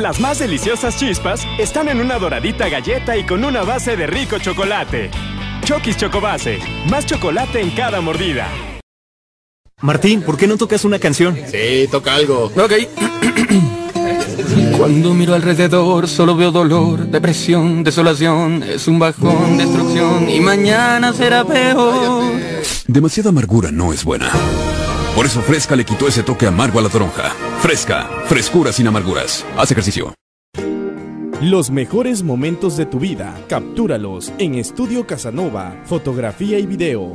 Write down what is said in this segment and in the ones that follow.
Las más deliciosas chispas están en una doradita galleta y con una base de rico chocolate. Chokis Chocobase, más chocolate en cada mordida. Martín, ¿por qué no tocas una canción? Sí, toca algo. Ok. Cuando miro alrededor solo veo dolor, depresión, desolación, es un bajón, destrucción y mañana será peor. Demasiada amargura no es buena. Por eso Fresca le quitó ese toque amargo a la toronja. Fresca, frescura sin amarguras. Haz ejercicio. Los mejores momentos de tu vida, captúralos en Estudio Casanova, fotografía y video.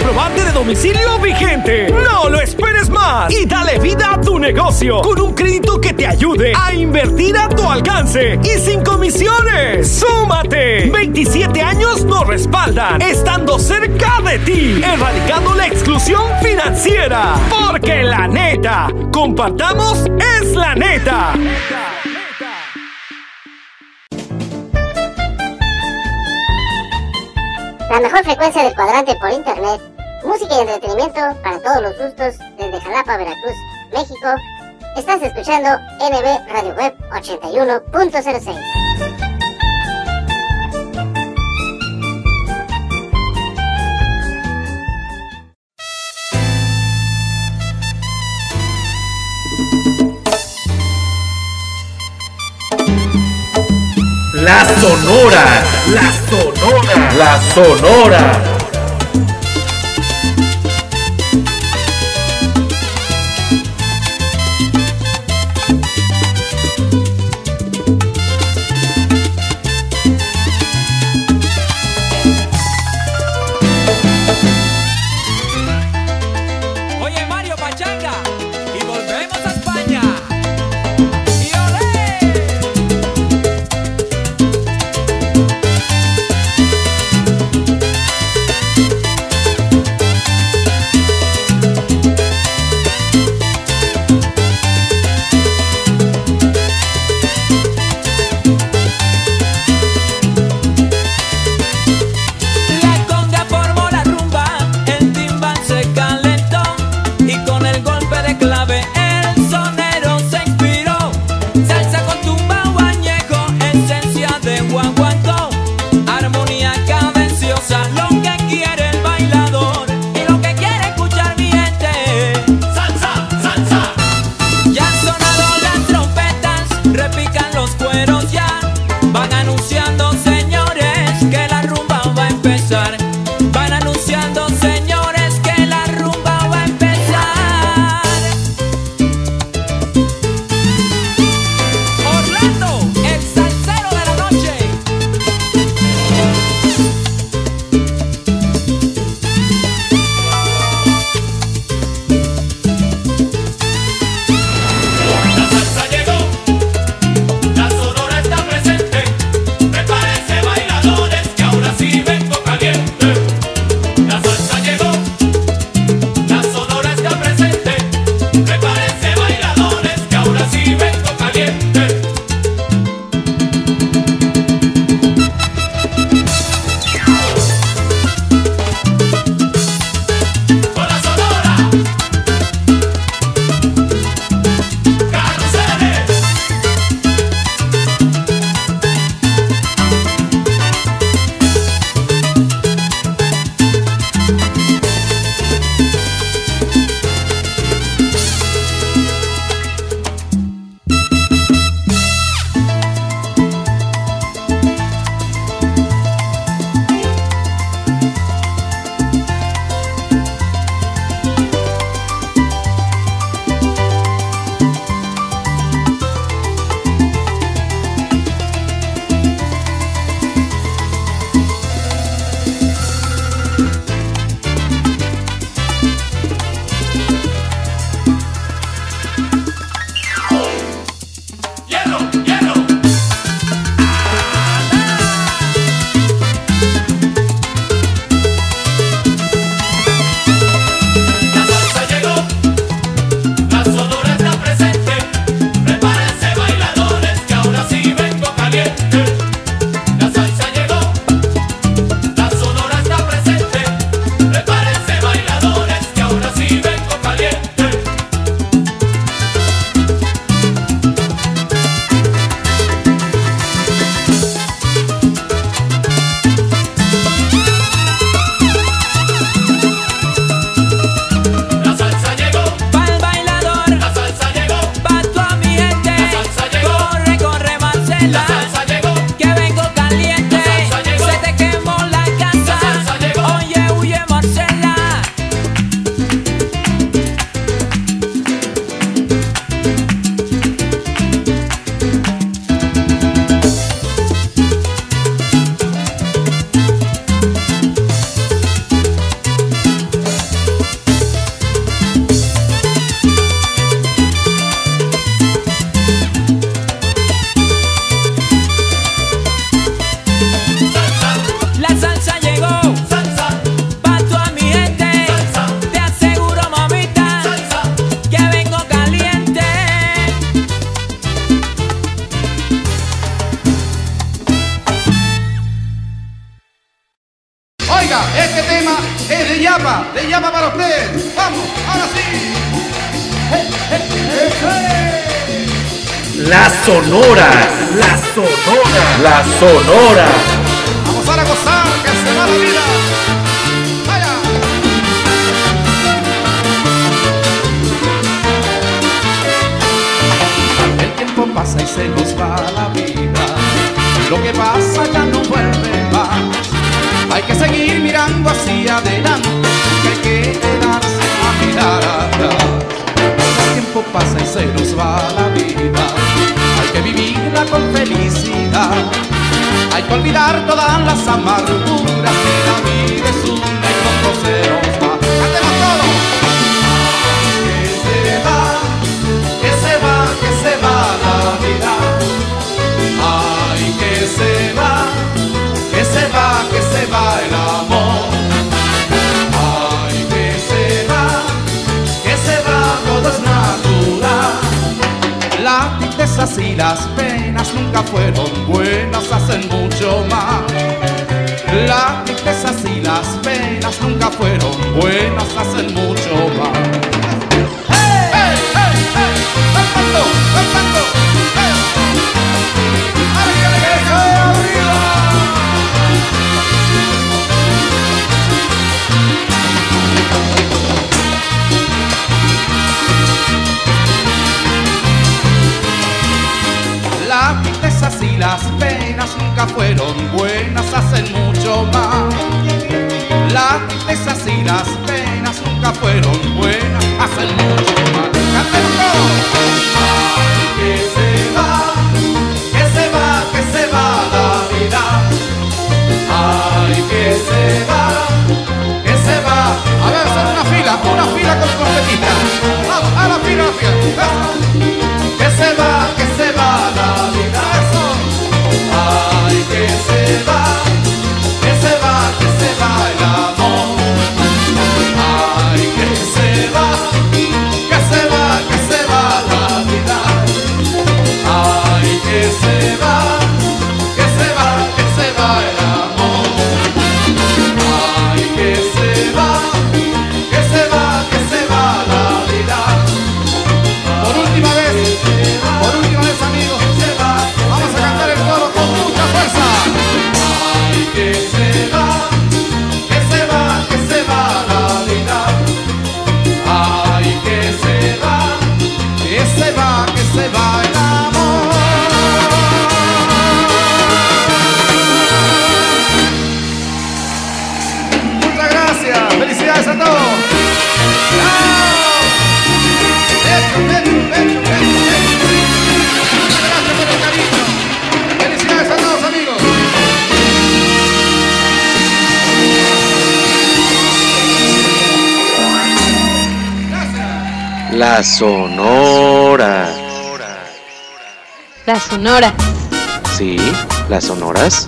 comprobante de domicilio vigente. No lo esperes más y dale vida a tu negocio con un crédito que te ayude a invertir a tu alcance y sin comisiones. ¡Súmate! 27 años nos respaldan, estando cerca de ti, erradicando la exclusión financiera. Porque la neta, compartamos es la neta. La mejor frecuencia del cuadrante por internet. Música y entretenimiento para todos los gustos desde Jalapa, Veracruz, México. Estás escuchando NB Radio Web 81.06. La Sonora. La Sonora. La Sonora. La sonora. Vamos a gozar, que se va la vida. Vaya. El tiempo pasa y se nos va la vida. Lo que pasa ya no vuelve más. Hay que seguir mirando hacia adelante, que hay que quedarse a mirar atrás. El tiempo pasa y se nos va la vida. Que vivirla con felicidad. Hay que olvidar todas las amarguras que la vida es una y pronto se nos va. ¡Cantemos todos! Que se va, que se va, que se va la vida. Ay, que se va, que se va, que se va el amor. Tristezas y las penas nunca fueron buenas, hacen mucho mal. Las tristezas y las penas nunca fueron buenas, hacen mucho mal. ¡Hey, hey, hey, hey! ¡Cantando, nunca fueron buenas, hacen mucho mal. Las tristezas y las penas nunca fueron buenas, hacen mucho mal. Ay, que se va, que se va, que se va la vida. Ay, que se va, que se va, La Sonora. La Sonora. Sí, las sonoras.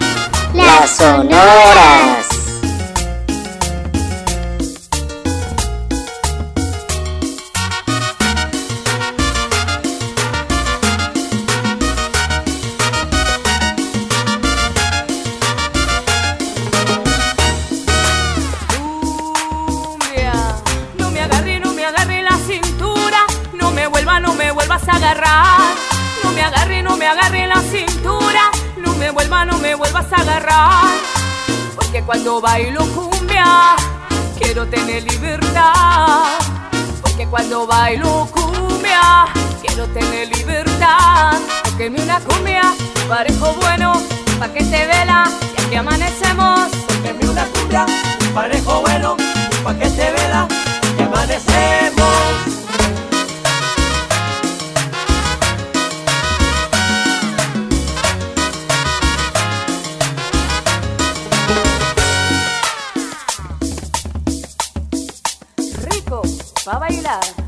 Las sonoras. No me agarre, no me agarre la cintura, no me vuelva, no me vuelvas a agarrar. Porque cuando bailo cumbia, quiero tener libertad. Porque cuando bailo cumbia, quiero tener libertad. Porque mi una cumbia, parejo bueno, pa' que te vela, y aquí amanecemos. Porque mi una cumbia, parejo bueno, pa' que te vela, y amanecemos. Rico, va a bailar.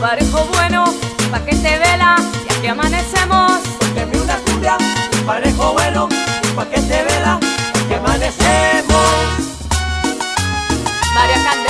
Parejo bueno, pa' que te vela, y aquí amanecemos. Toqueme una cumbia, parejo bueno, pa' que te vela, que amanecemos. María Candela.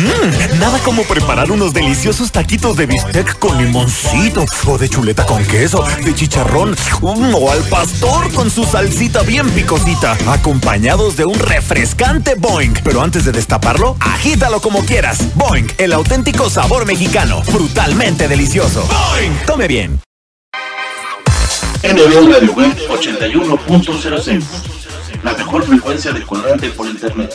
Mm, nada como preparar unos deliciosos taquitos de bistec con limoncito, o de chuleta con queso, de chicharrón, o al pastor con su salsita bien picosita, acompañados de un refrescante Boing. Pero antes de destaparlo, agítalo como quieras. Boing, el auténtico sabor mexicano, brutalmente delicioso. Boing, tome bien. NB Radio Web 81.06 La mejor frecuencia de cuadrante por internet.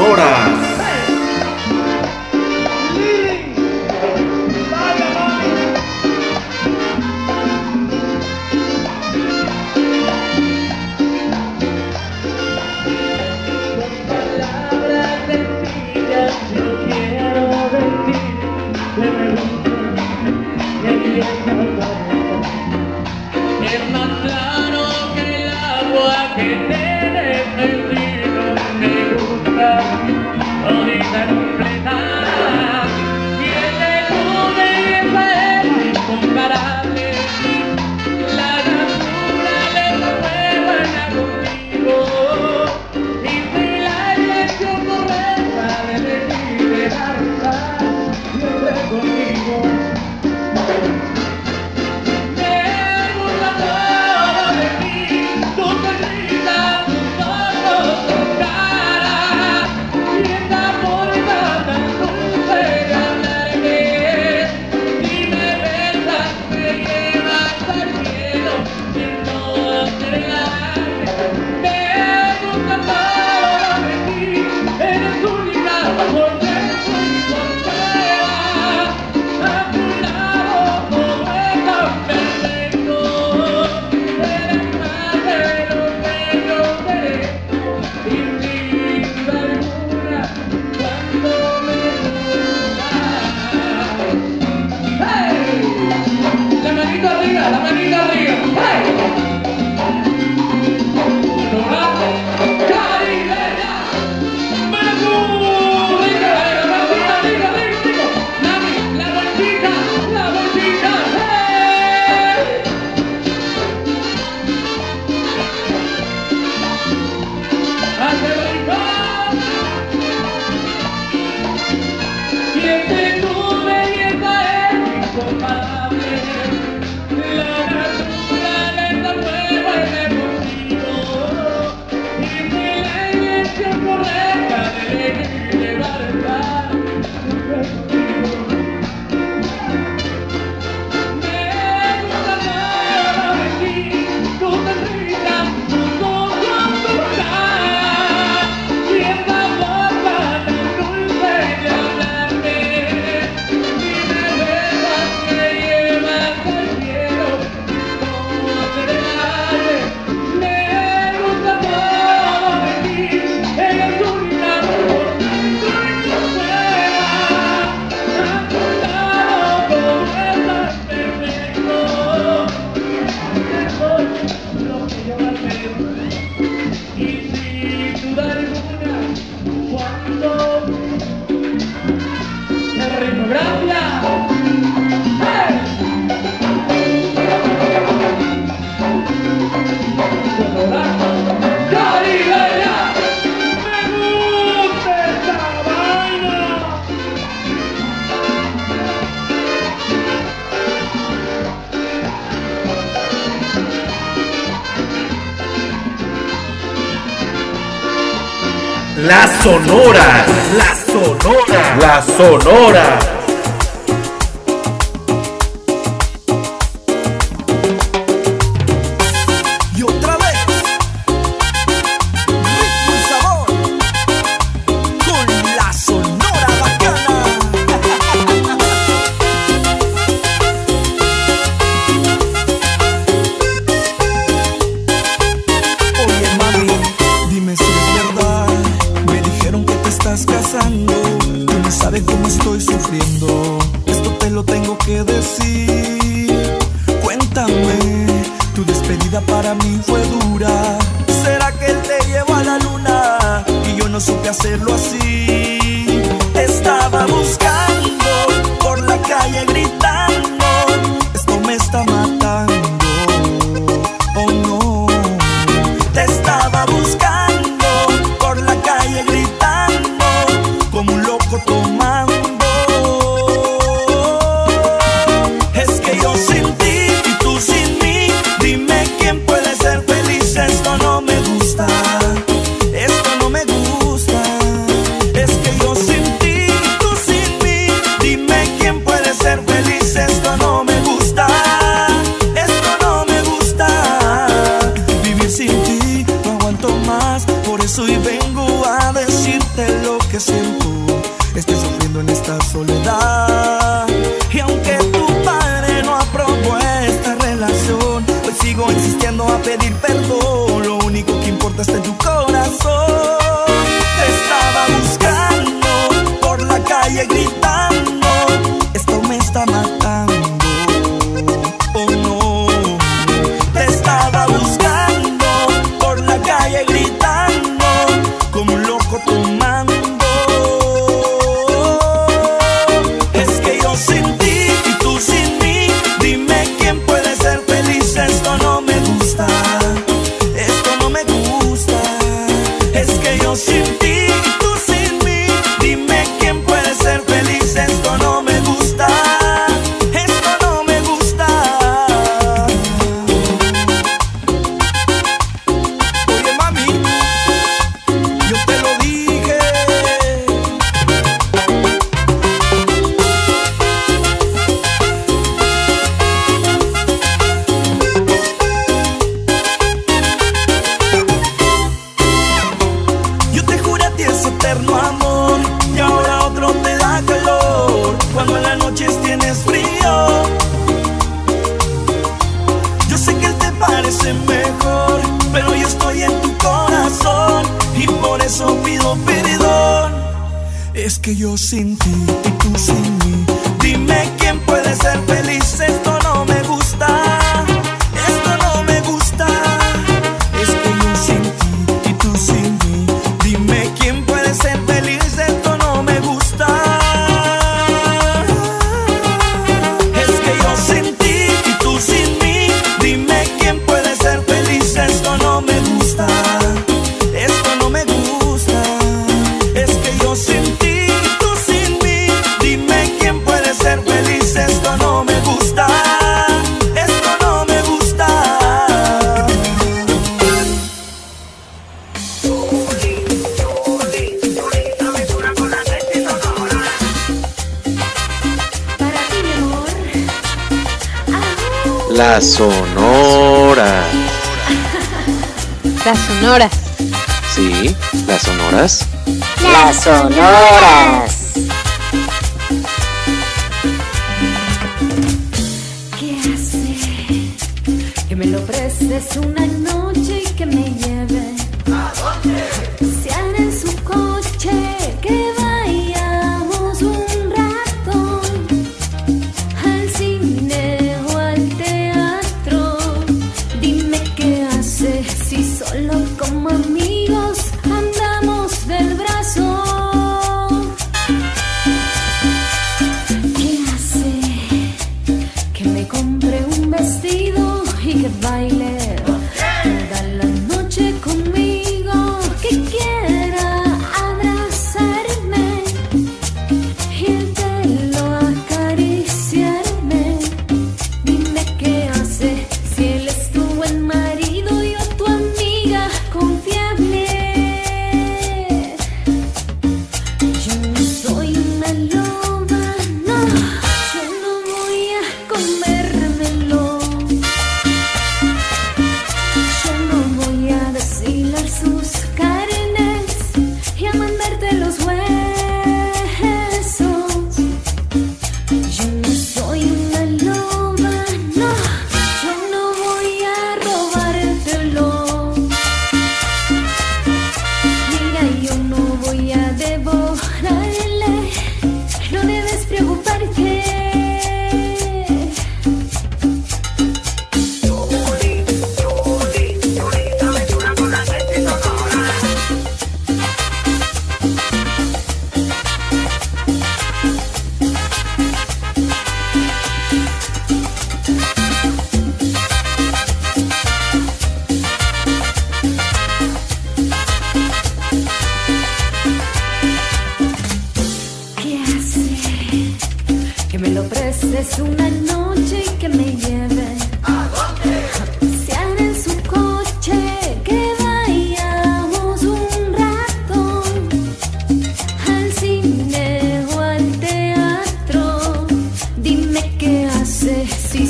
Sonora. Sonora, la Sonora, la Sonora.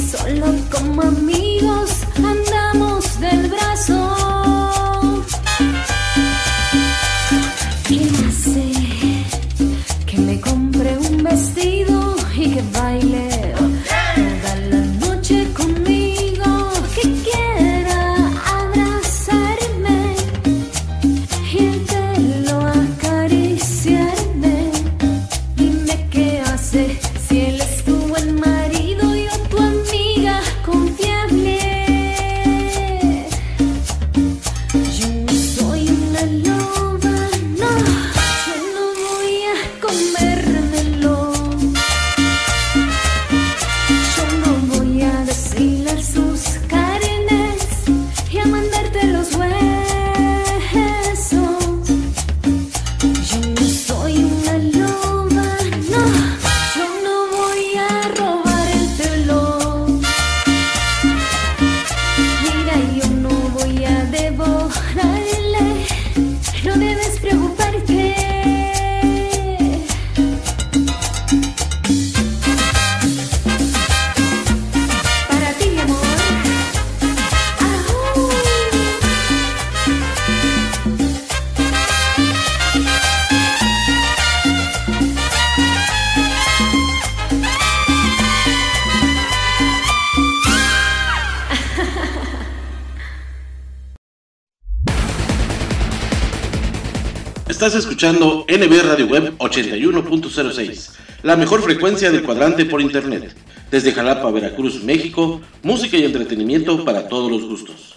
Solo como andamos 81.06, la mejor frecuencia del cuadrante por internet. Desde Jalapa, Veracruz, México, música y entretenimiento para todos los gustos.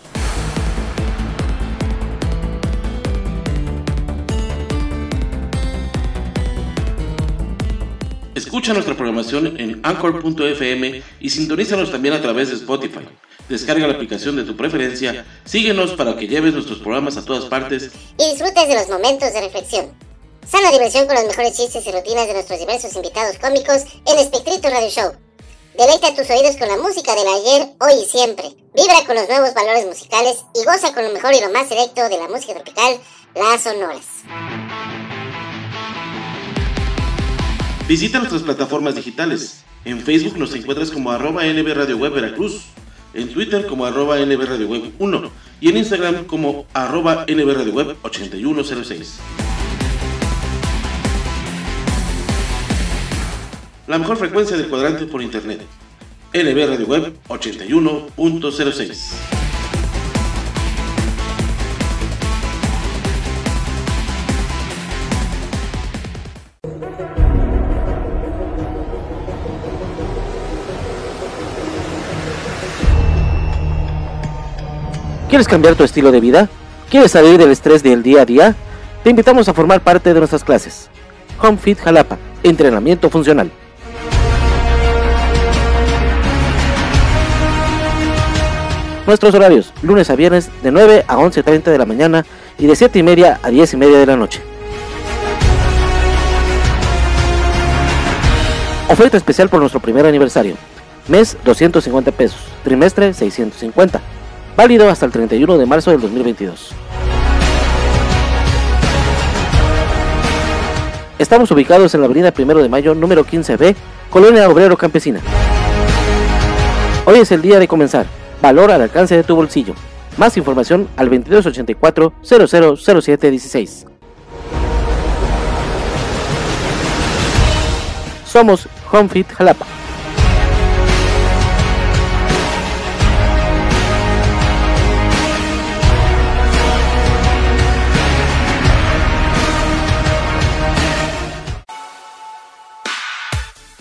Escucha nuestra programación en anchor.fm y sintonízanos también a través de Spotify. Descarga la aplicación de tu preferencia, síguenos para que lleves nuestros programas a todas partes y disfrutes de los momentos de reflexión. Sana diversión con los mejores chistes y rutinas de nuestros diversos invitados cómicos en Espectrito Radio Show. Deleita tus oídos con la música del ayer, hoy y siempre. Vibra con los nuevos valores musicales y goza con lo mejor y lo más selecto de la música tropical, las sonoras. Visita nuestras plataformas digitales. En Facebook nos encuentras como arroba NB Web Veracruz, en Twitter como arroba NB Radio Web 1 y en Instagram como arroba NB Radio Web 8106. La mejor frecuencia del cuadrante por internet. NB Radio Web 81.06. ¿Quieres cambiar tu estilo de vida? ¿Quieres salir del estrés del día a día? Te invitamos a formar parte de nuestras clases. Home Fit Jalapa, entrenamiento funcional. Nuestros horarios, lunes a viernes de 9 a 11.30 de la mañana y de 7 y media a 10 y media de la noche. Oferta especial por nuestro primer aniversario. Mes 250 pesos, trimestre 650. Válido hasta el 31 de marzo del 2022. Estamos ubicados en la avenida 1 de Mayo, número 15B, Colonia Obrero Campesina. Hoy es el día de comenzar. Valor al alcance de tu bolsillo. Más información al 2284 000716. Somos HomeFit Jalapa.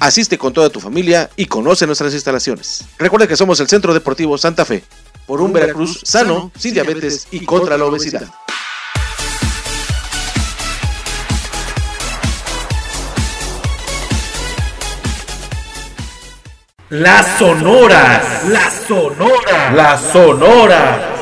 Asiste con toda tu familia y conoce nuestras instalaciones. Recuerda que somos el Centro Deportivo Santa Fe, por un Veracruz sano, sin diabetes y contra la obesidad. Las sonoras, las sonoras, las sonoras.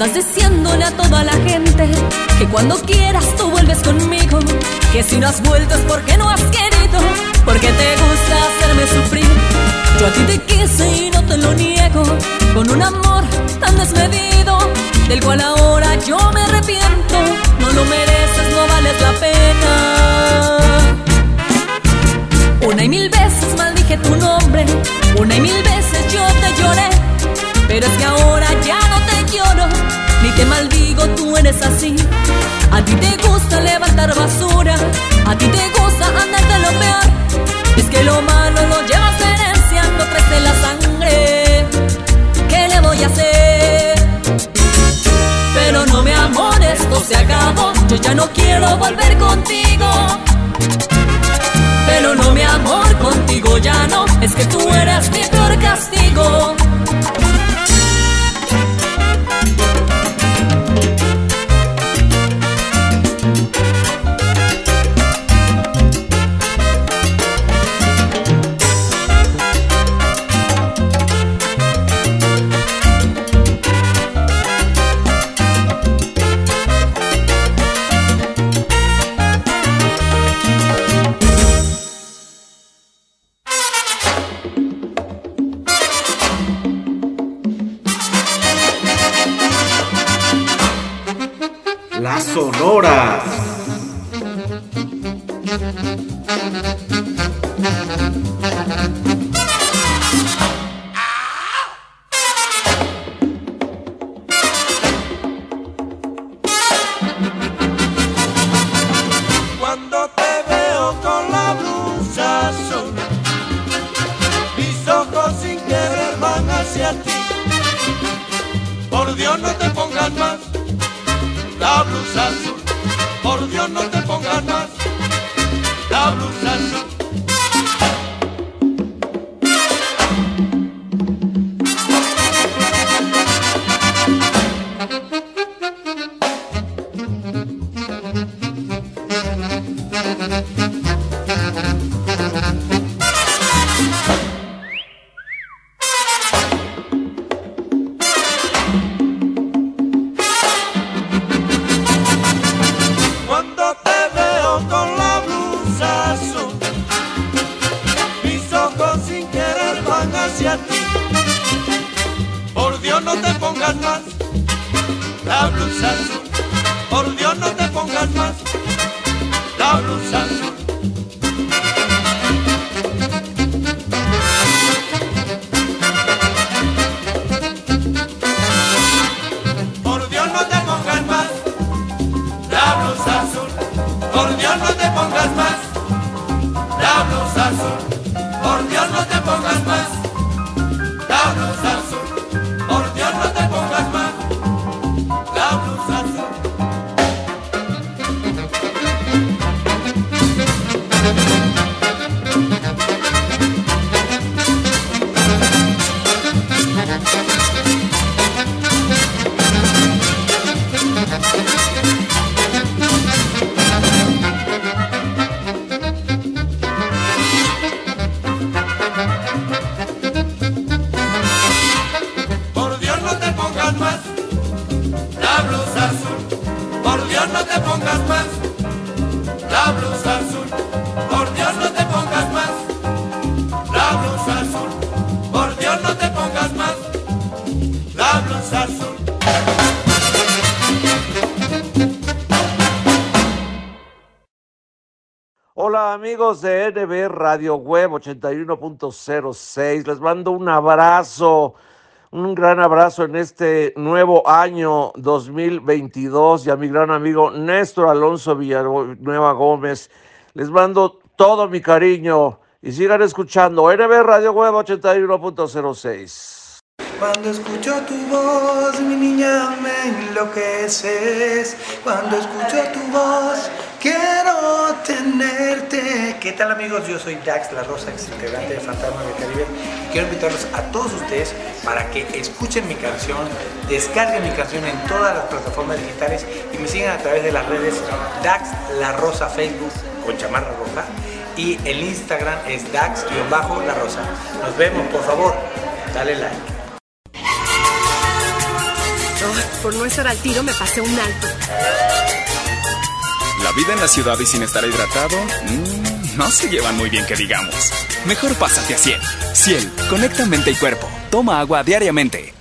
Andas diciéndole a toda la gente que cuando quieras tú vuelves conmigo. Que si no has vuelto es porque no has querido, porque te gusta hacerme sufrir. Yo a ti te quise y no te lo niego, con un amor tan desmedido, del cual ahora yo me arrepiento. No lo mereces, no vales la pena. Una y mil veces maldije tu nombre, una y mil veces yo te lloré. Pero es que ahora ya no te lloro, ni te maldigo, tú eres así. A ti te gusta levantar basura, a ti te gusta andar de lo peor. Es que lo malo lo llevas herencia, no traes en la sangre. ¿Qué le voy a hacer? Pero no, mi amor, esto se acabó. Yo ya no quiero volver contigo. Pero no, mi amor, contigo ya no. Es que tú eres mi peor castigo. Cuando te veo con la blusa azul, mis ojos sin querer van hacia ti. Por Dios no te pongas más la blusa azul. Por Dios no te pongas más la blusa amigos de NB Radio Web 81.06, les mando un abrazo, un gran abrazo en este nuevo año 2022 y a mi gran amigo Néstor Alonso Villanueva Gómez, les mando todo mi cariño y sigan escuchando NB Radio Web 81.06. Cuando escucho tu voz, mi niña, me enloqueces. Cuando escucho tu voz, quiero tenerte. ¿Qué tal amigos? Yo soy Dax La Rosa, ex integrante de Fantasma del Caribe. Quiero invitarlos a todos ustedes para que escuchen mi canción, descarguen mi canción en todas las plataformas digitales y me sigan a través de las redes Dax La Rosa Facebook con chamarra roja y el Instagram es Dax-La Rosa. Nos vemos, por favor, dale like. por no estar al tiro me pasé un alto. La vida en la ciudad y sin estar hidratado, mm, no se llevan muy bien que digamos. Mejor pásate a Ciel. Ciel, conecta mente y cuerpo. Toma agua diariamente.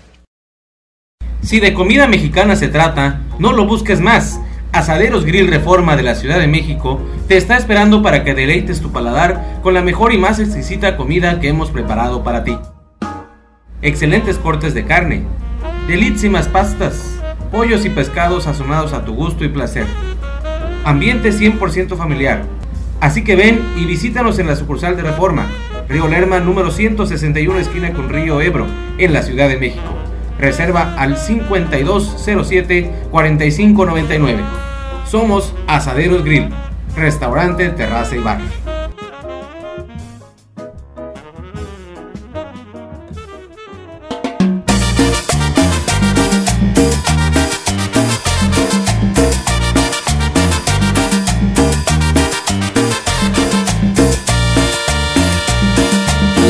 Si de comida mexicana se trata, no lo busques más. Asaderos Grill Reforma de la Ciudad de México te está esperando para que deleites tu paladar con la mejor y más exquisita comida que hemos preparado para ti. Excelentes cortes de carne, delísimas pastas, pollos y pescados sazonados a tu gusto y placer. Ambiente 100% familiar. Así que ven y visítanos en la sucursal de Reforma, Río Lerma número 161 esquina con Río Ebro, en la Ciudad de México. Reserva al 5207-4599. Somos Asaderos Grill, restaurante, terraza y bar.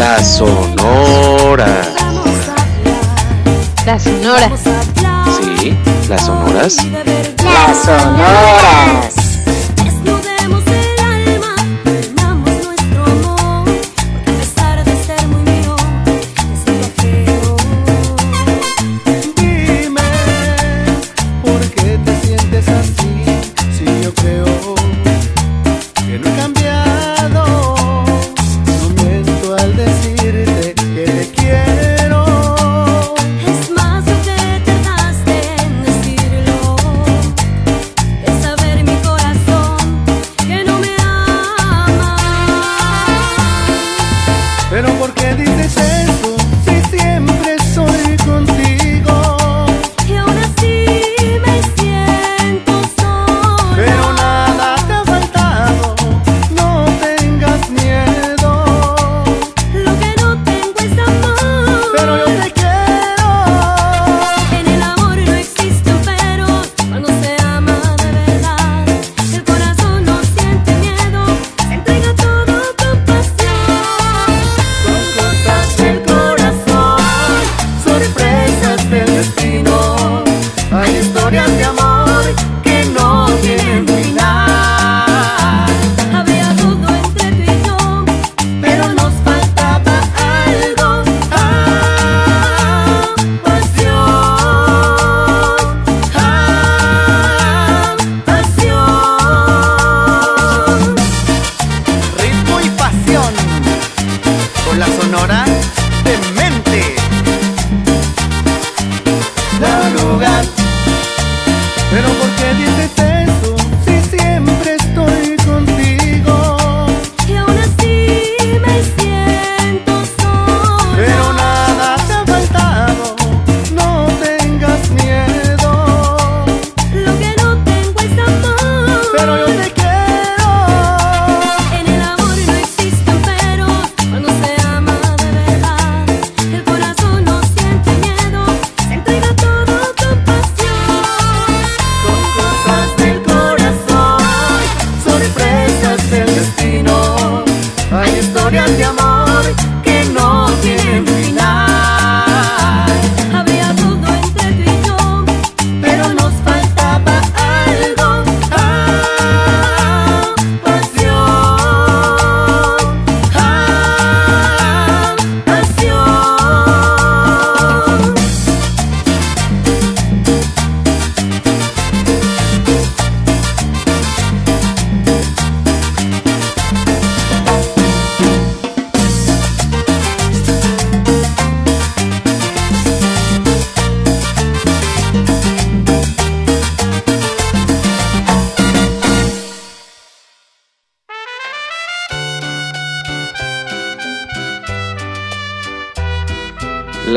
La Sonora. La Sonora. Sí, las sonoras. Las Sonoras.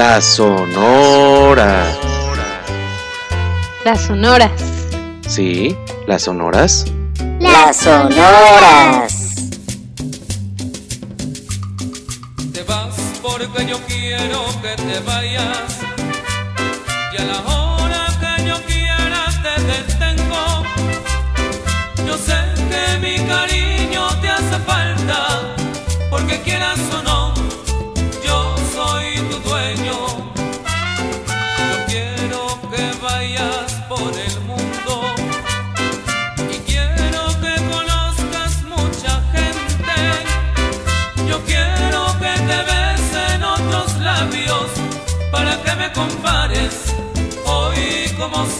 Las sonoras. Las sonoras. Sí, las sonoras. Las sonoras. Te vas porque yo quiero que te vayas. Y a la hora que yo quiera te detengo. Yo sé que mi cariño te hace falta. Porque quieras como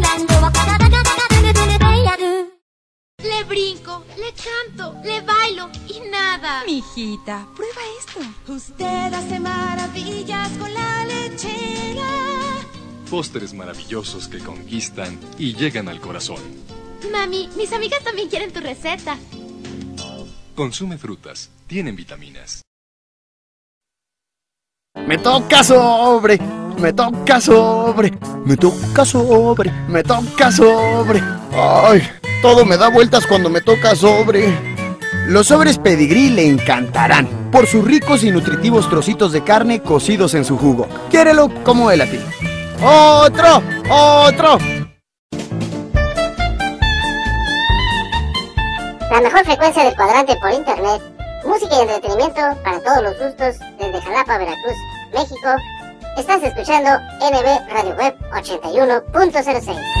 Mijita, prueba esto. Usted hace maravillas con la lechera. Postres maravillosos que conquistan y llegan al corazón. Mami, mis amigas también quieren tu receta. Consume frutas, tienen vitaminas. Me toca sobre, me toca sobre, me toca sobre, me toca sobre. Ay, todo me da vueltas cuando me toca sobre. Los sobres pedigrí le encantarán por sus ricos y nutritivos trocitos de carne cocidos en su jugo. Quiérelo como él a ti. ¡Otro! ¡Otro! La mejor frecuencia del cuadrante por internet. Música y entretenimiento para todos los gustos desde Jalapa, Veracruz, México. Estás escuchando NB Radio Web 81.06.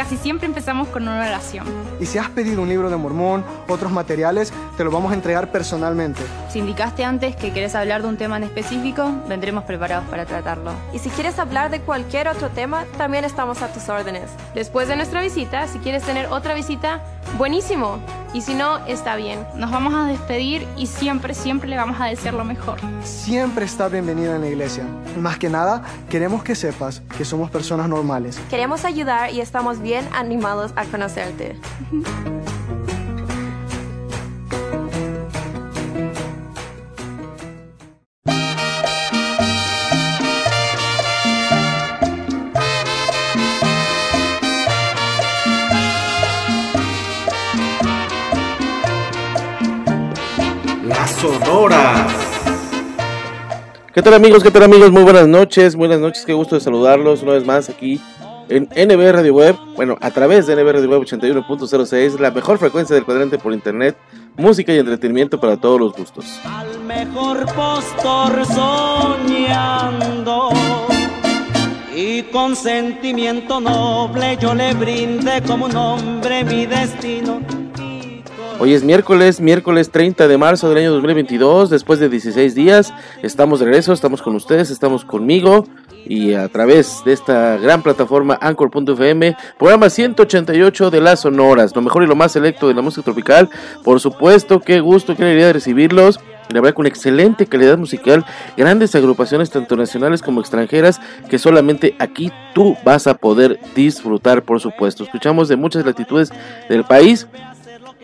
Casi siempre empezamos con una oración. Y si has pedido un libro de Mormón, otros materiales, te lo vamos a entregar personalmente. Si indicaste antes que querés hablar de un tema en específico, vendremos preparados para tratarlo. Y si quieres hablar de cualquier otro tema, también estamos a tus órdenes. Después de nuestra visita, si quieres tener otra visita, buenísimo. Y si no, está bien. Nos vamos a despedir y siempre, siempre le vamos a desear lo mejor. Siempre está bienvenida en la iglesia. Más que nada, queremos que sepas que somos personas normales. Queremos ayudar y estamos bien animados a conocerte. Sonoras. ¿Qué tal amigos? ¿Qué tal amigos? Muy buenas noches, buenas noches, qué gusto de saludarlos una vez más aquí en NB Radio Web, bueno, a través de NB Radio Web 81.06, la mejor frecuencia del cuadrante por internet, música y entretenimiento para todos los gustos. Al mejor postor soñando y con sentimiento noble yo le brinde como un hombre mi destino. Hoy es miércoles, miércoles 30 de marzo del año 2022, después de 16 días, estamos de regreso, estamos con ustedes, estamos conmigo y a través de esta gran plataforma Anchor.fm, programa 188 de las Sonoras, lo mejor y lo más selecto de la música tropical. Por supuesto, qué gusto, qué alegría de recibirlos. La verdad, con excelente calidad musical, grandes agrupaciones tanto nacionales como extranjeras que solamente aquí tú vas a poder disfrutar, por supuesto. Escuchamos de muchas latitudes del país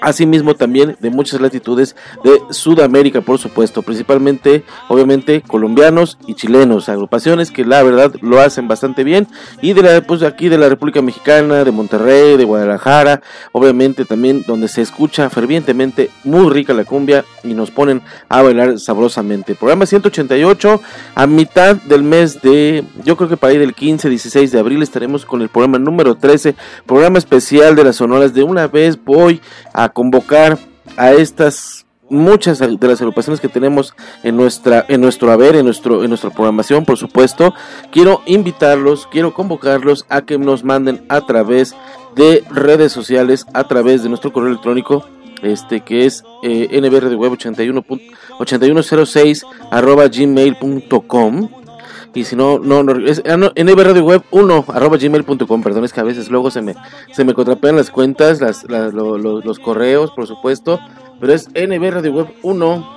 Asimismo también de muchas latitudes de Sudamérica, por supuesto, principalmente, obviamente, colombianos y chilenos, agrupaciones que la verdad lo hacen bastante bien. Y de la, pues aquí de la República Mexicana, de Monterrey, de Guadalajara, obviamente también donde se escucha fervientemente muy rica la cumbia y nos ponen a bailar sabrosamente. Programa 188, a mitad del mes de, yo creo que para ir del 15, 16 de abril estaremos con el programa número 13, programa especial de las sonoras. De una vez voy a convocar a estas muchas de las agrupaciones que tenemos en nuestra en nuestro haber en nuestro en nuestra programación por supuesto. Quiero invitarlos quiero convocarlos a que nos manden a través de redes sociales a través de nuestro correo electrónico este que es eh, nbrdweb 81 8106 arroba gmail.com y si no, no, no es en Radio Web 1 arroba gmail.com, perdón, es que a veces luego se me, se me contrapean las cuentas, las, las lo, lo, los correos, por supuesto, pero es Radio Web 1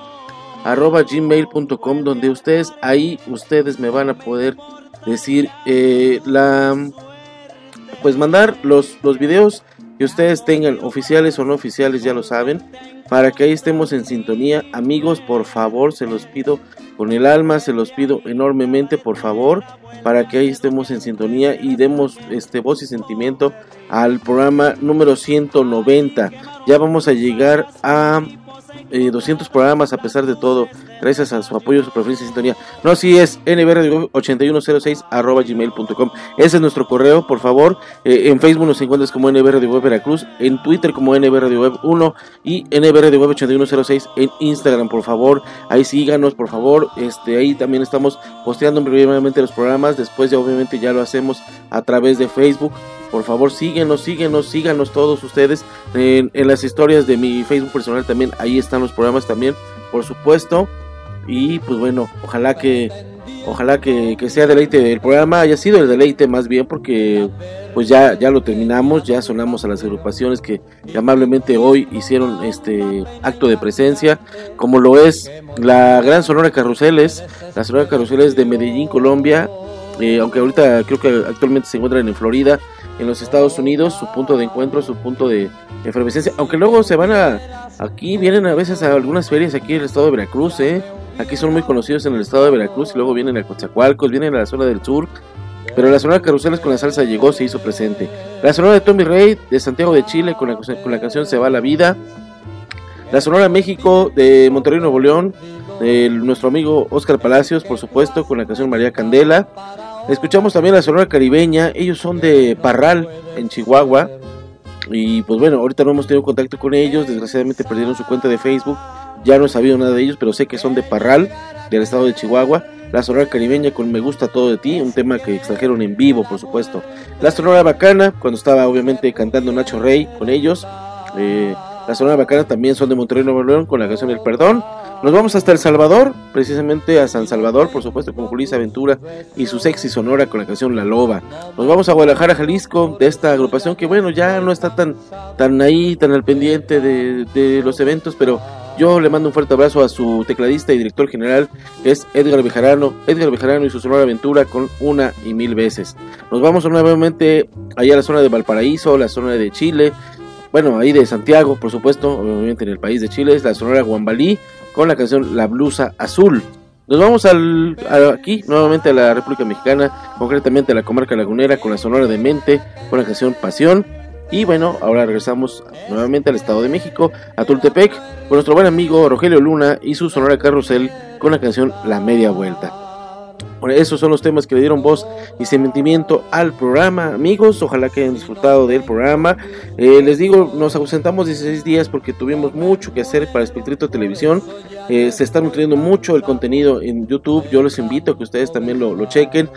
arroba gmail.com, donde ustedes, ahí ustedes me van a poder decir, eh, la, pues mandar los, los videos que ustedes tengan, oficiales o no oficiales, ya lo saben, para que ahí estemos en sintonía. Amigos, por favor, se los pido con el alma, se los pido enormemente, por favor, para que ahí estemos en sintonía y demos este voz y sentimiento al programa número 190. Ya vamos a llegar a eh, 200 programas a pesar de todo, gracias a su apoyo, su preferencia y sintonía. No, así es, nbradio8106 arroba gmail.com. Ese es nuestro correo, por favor. Eh, en Facebook nos encuentras como NB Web Veracruz, en Twitter como NB Radio Web 1 y NB Radio Web 8106 en Instagram, por favor. Ahí síganos, por favor. Este, ahí también estamos posteando brevemente los programas. Después ya obviamente ya lo hacemos a través de Facebook. Por favor, síguenos, síguenos, síganos todos ustedes en, en, las historias de mi Facebook personal también. Ahí están los programas también, por supuesto. Y pues bueno, ojalá que ojalá que, que sea deleite el programa, haya sido el deleite más bien porque pues ya, ya lo terminamos, ya sonamos a las agrupaciones que amablemente hoy hicieron este acto de presencia, como lo es la Gran Sonora Carruseles, la Sonora Carruseles de Medellín, Colombia, eh, aunque ahorita creo que actualmente se encuentran en Florida, en los Estados Unidos, su punto de encuentro, su punto de efervescencia, aunque luego se van a, aquí vienen a veces a algunas ferias aquí en el estado de Veracruz, ¿eh? aquí son muy conocidos en el estado de Veracruz y luego vienen a Coatzacoalcos, vienen a la zona del sur, pero la Sonora Carruseles con la salsa llegó, se hizo presente. La Sonora de Tommy Rey de Santiago de Chile con la, con la canción Se va la vida. La Sonora México de Monterrey Nuevo León, de nuestro amigo Oscar Palacios, por supuesto, con la canción María Candela. Escuchamos también la Sonora Caribeña, ellos son de Parral, en Chihuahua. Y pues bueno, ahorita no hemos tenido contacto con ellos, desgraciadamente perdieron su cuenta de Facebook, ya no he sabido nada de ellos, pero sé que son de Parral, del estado de Chihuahua. La Sonora Caribeña con Me Gusta Todo de Ti, un tema que extrajeron en vivo, por supuesto. La Sonora Bacana, cuando estaba obviamente cantando Nacho Rey con ellos. Eh, la Sonora Bacana también son de Monterrey, Nuevo León, con la canción El Perdón. Nos vamos hasta El Salvador, precisamente a San Salvador, por supuesto, con Julissa Aventura y su sexy sonora con la canción La Loba. Nos vamos a Guadalajara, Jalisco, de esta agrupación que, bueno, ya no está tan, tan ahí, tan al pendiente de, de los eventos, pero yo le mando un fuerte abrazo a su tecladista y director general, que es Edgar Bejarano. Edgar Bejarano y su sonora aventura con una y mil veces. Nos vamos nuevamente allá a la zona de Valparaíso, la zona de Chile. Bueno, ahí de Santiago, por supuesto, obviamente en el país de Chile, es la sonora Guambalí con la canción La Blusa Azul. Nos vamos al, aquí nuevamente a la República Mexicana, concretamente a la comarca lagunera con la Sonora de Mente, con la canción Pasión. Y bueno, ahora regresamos nuevamente al Estado de México, a Tultepec, con nuestro buen amigo Rogelio Luna y su Sonora Carrusel con la canción La Media Vuelta. Esos son los temas que le dieron voz y sentimiento al programa, amigos. Ojalá que hayan disfrutado del programa. Eh, les digo, nos ausentamos 16 días porque tuvimos mucho que hacer para Espectrito Televisión. Eh, se está nutriendo mucho el contenido en YouTube. Yo les invito a que ustedes también lo, lo chequen.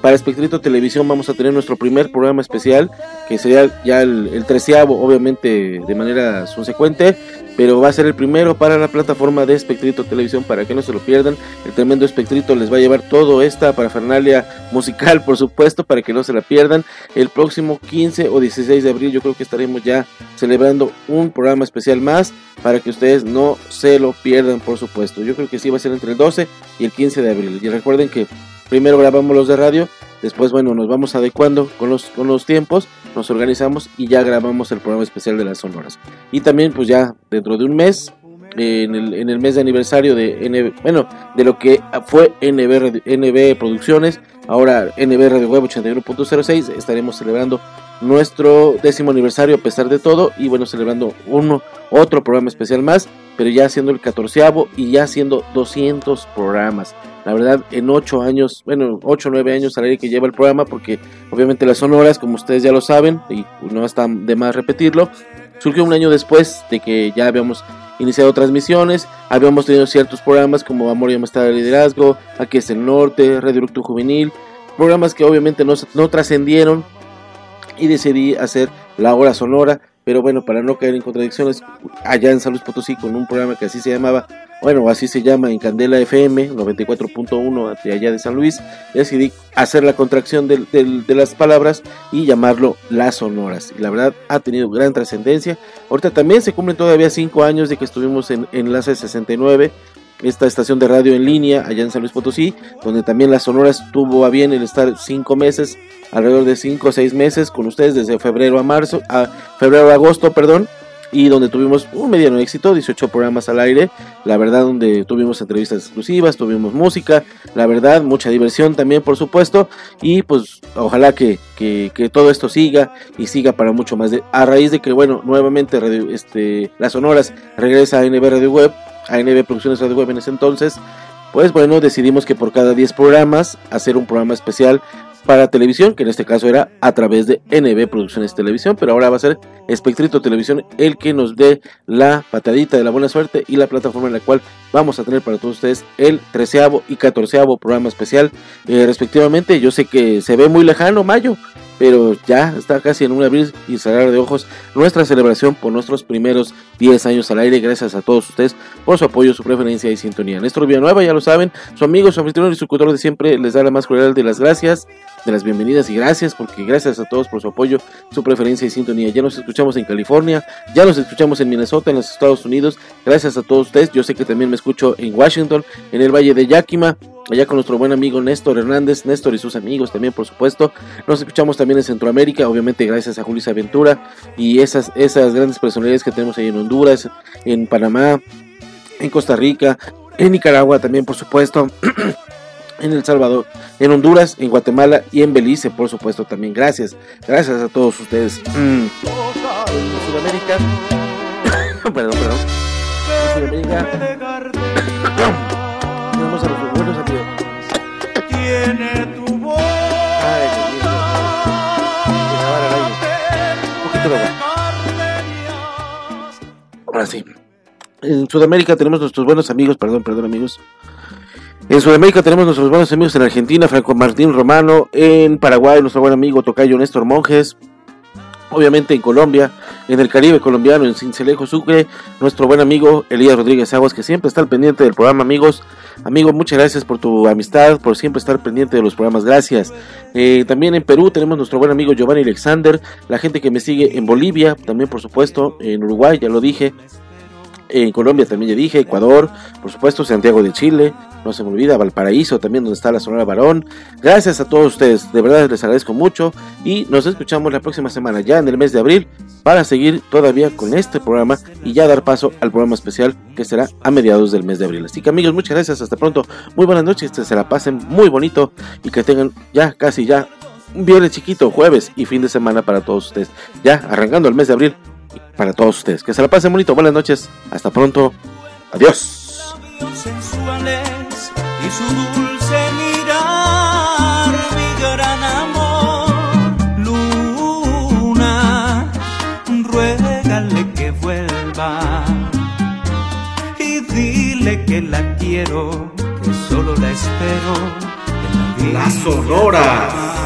Para Espectrito Televisión vamos a tener nuestro primer programa especial, que sería ya el, el treceavo, obviamente de manera subsecuente, pero va a ser el primero para la plataforma de Espectrito Televisión para que no se lo pierdan. El tremendo Espectrito les va a llevar toda esta parafernalia musical, por supuesto, para que no se la pierdan. El próximo 15 o 16 de abril yo creo que estaremos ya celebrando un programa especial más para que ustedes no se lo pierdan, por supuesto. Yo creo que sí va a ser entre el 12 y el 15 de abril. Y recuerden que primero grabamos los de radio, después bueno, nos vamos adecuando con los, con los tiempos, nos organizamos y ya grabamos el programa especial de las sonoras. Y también pues ya dentro de un mes, eh, en, el, en el mes de aniversario de NB, bueno, de lo que fue NB, NB Producciones, ahora NB Radio Web 81.06, estaremos celebrando nuestro décimo aniversario a pesar de todo y bueno, celebrando uno, otro programa especial más, pero ya siendo el catorceavo y ya siendo 200 programas. La verdad, en 8 años, bueno, 8 o 9 años al aire que lleva el programa, porque obviamente las sonoras, como ustedes ya lo saben, y no está de más repetirlo, surgió un año después de que ya habíamos iniciado transmisiones, habíamos tenido ciertos programas como Amor y Amistad de Liderazgo, Aquí es el Norte, Radio Eructo Juvenil, programas que obviamente no, no trascendieron y decidí hacer la hora sonora, pero bueno, para no caer en contradicciones, allá en San Luis Potosí con un programa que así se llamaba, bueno, así se llama en Candela FM 94.1 de allá de San Luis, decidí hacer la contracción del- de las palabras y llamarlo Las Sonoras. Y la verdad ha tenido gran trascendencia. Ahorita también se cumplen todavía cinco años de que estuvimos en Enlace 69, esta estación de radio en línea allá en San Luis Potosí, donde también las Sonoras tuvo a bien el estar cinco meses, alrededor de cinco o seis meses con ustedes desde febrero a marzo, a febrero a agosto, perdón, y donde tuvimos un mediano éxito, 18 programas al aire, la verdad donde tuvimos entrevistas exclusivas, tuvimos música, la verdad mucha diversión también por supuesto, y pues ojalá que, que, todo esto siga y siga para mucho más, a raíz de que bueno, nuevamente este, las Sonoras regresa a NB Radio Web, a NB Producciones Radio Web en ese entonces, pues bueno, decidimos que por cada 10 programas hacer un programa especial para televisión, que en este caso era a través de NB Producciones Televisión, pero ahora va a ser Espectrito Televisión el que nos dé la patadita de la buena suerte y la plataforma en la cual vamos a tener para todos ustedes el treceavo y catorceavo programa especial eh, respectivamente. Yo sé que se ve muy lejano mayo, pero ya está casi en un abrir y cerrar de ojos nuestra celebración por nuestros primeros 10 años al aire. Gracias a todos ustedes por su apoyo, su preferencia y sintonía. Néstor Villanueva, ya lo saben, su amigo, su anfitrión y su cultor de siempre les da la más cordial de las gracias, de las bienvenidas y gracias, porque gracias a todos por su apoyo, su preferencia y sintonía. Ya nos escuchamos en California, ya nos escuchamos en Minnesota, en los Estados Unidos. Gracias a todos ustedes. Yo sé que también me escucho en Washington, en el Valle de Yakima, allá con nuestro buen amigo Néstor Hernández, Néstor y sus amigos también, por supuesto. Nos escuchamos también en Centroamérica, obviamente gracias a Julissa Aventura y esas, esas grandes personalidades que tenemos ahí en Honduras, en Panamá, en Costa Rica, en Nicaragua también, por supuesto. en El Salvador, en Honduras, en Guatemala y en Belice, por supuesto también. Gracias, gracias a todos ustedes. Mm. Sudamérica. perdón, perdón. Sudamérica. Tenemos a los buenos amigos. Tiene tu voz. Ay, Un poquito de agua. Ahora sí. En Sudamérica tenemos nuestros buenos amigos, perdón, perdón amigos. En Sudamérica tenemos nuestros buenos amigos en Argentina, Franco Martín Romano, en Paraguay nuestro buen amigo Tocayo Néstor Monjes, obviamente en Colombia, en el Caribe colombiano, en Cincelejo Sucre, nuestro buen amigo Elías Rodríguez Aguas, que siempre está al pendiente del programa, amigos. Amigo, muchas gracias por tu amistad, por siempre estar pendiente de los programas, gracias. Eh, también en Perú tenemos nuestro buen amigo Giovanni Alexander, la gente que me sigue en Bolivia, también por supuesto, en Uruguay, ya lo dije, en Colombia también ya dije, Ecuador, por supuesto, Santiago de Chile, no se me olvida, Valparaíso también donde está la Sonora Varón. Gracias a todos ustedes, de verdad les agradezco mucho y nos escuchamos la próxima semana, ya en el mes de abril, para seguir todavía con este programa y ya dar paso al programa especial que será a mediados del mes de abril. Así que amigos, muchas gracias, hasta pronto, muy buenas noches, que se la pasen muy bonito y que tengan ya casi ya un viernes chiquito, jueves y fin de semana para todos ustedes. Ya arrancando el mes de abril, para todos ustedes. Que se la pasen bonito. Buenas noches. Hasta pronto. Adiós. sensuales y su dulce mirar, mi gran amor. Luna, ruégale que vuelva y dile que la quiero, que solo la espero. en la La Sonora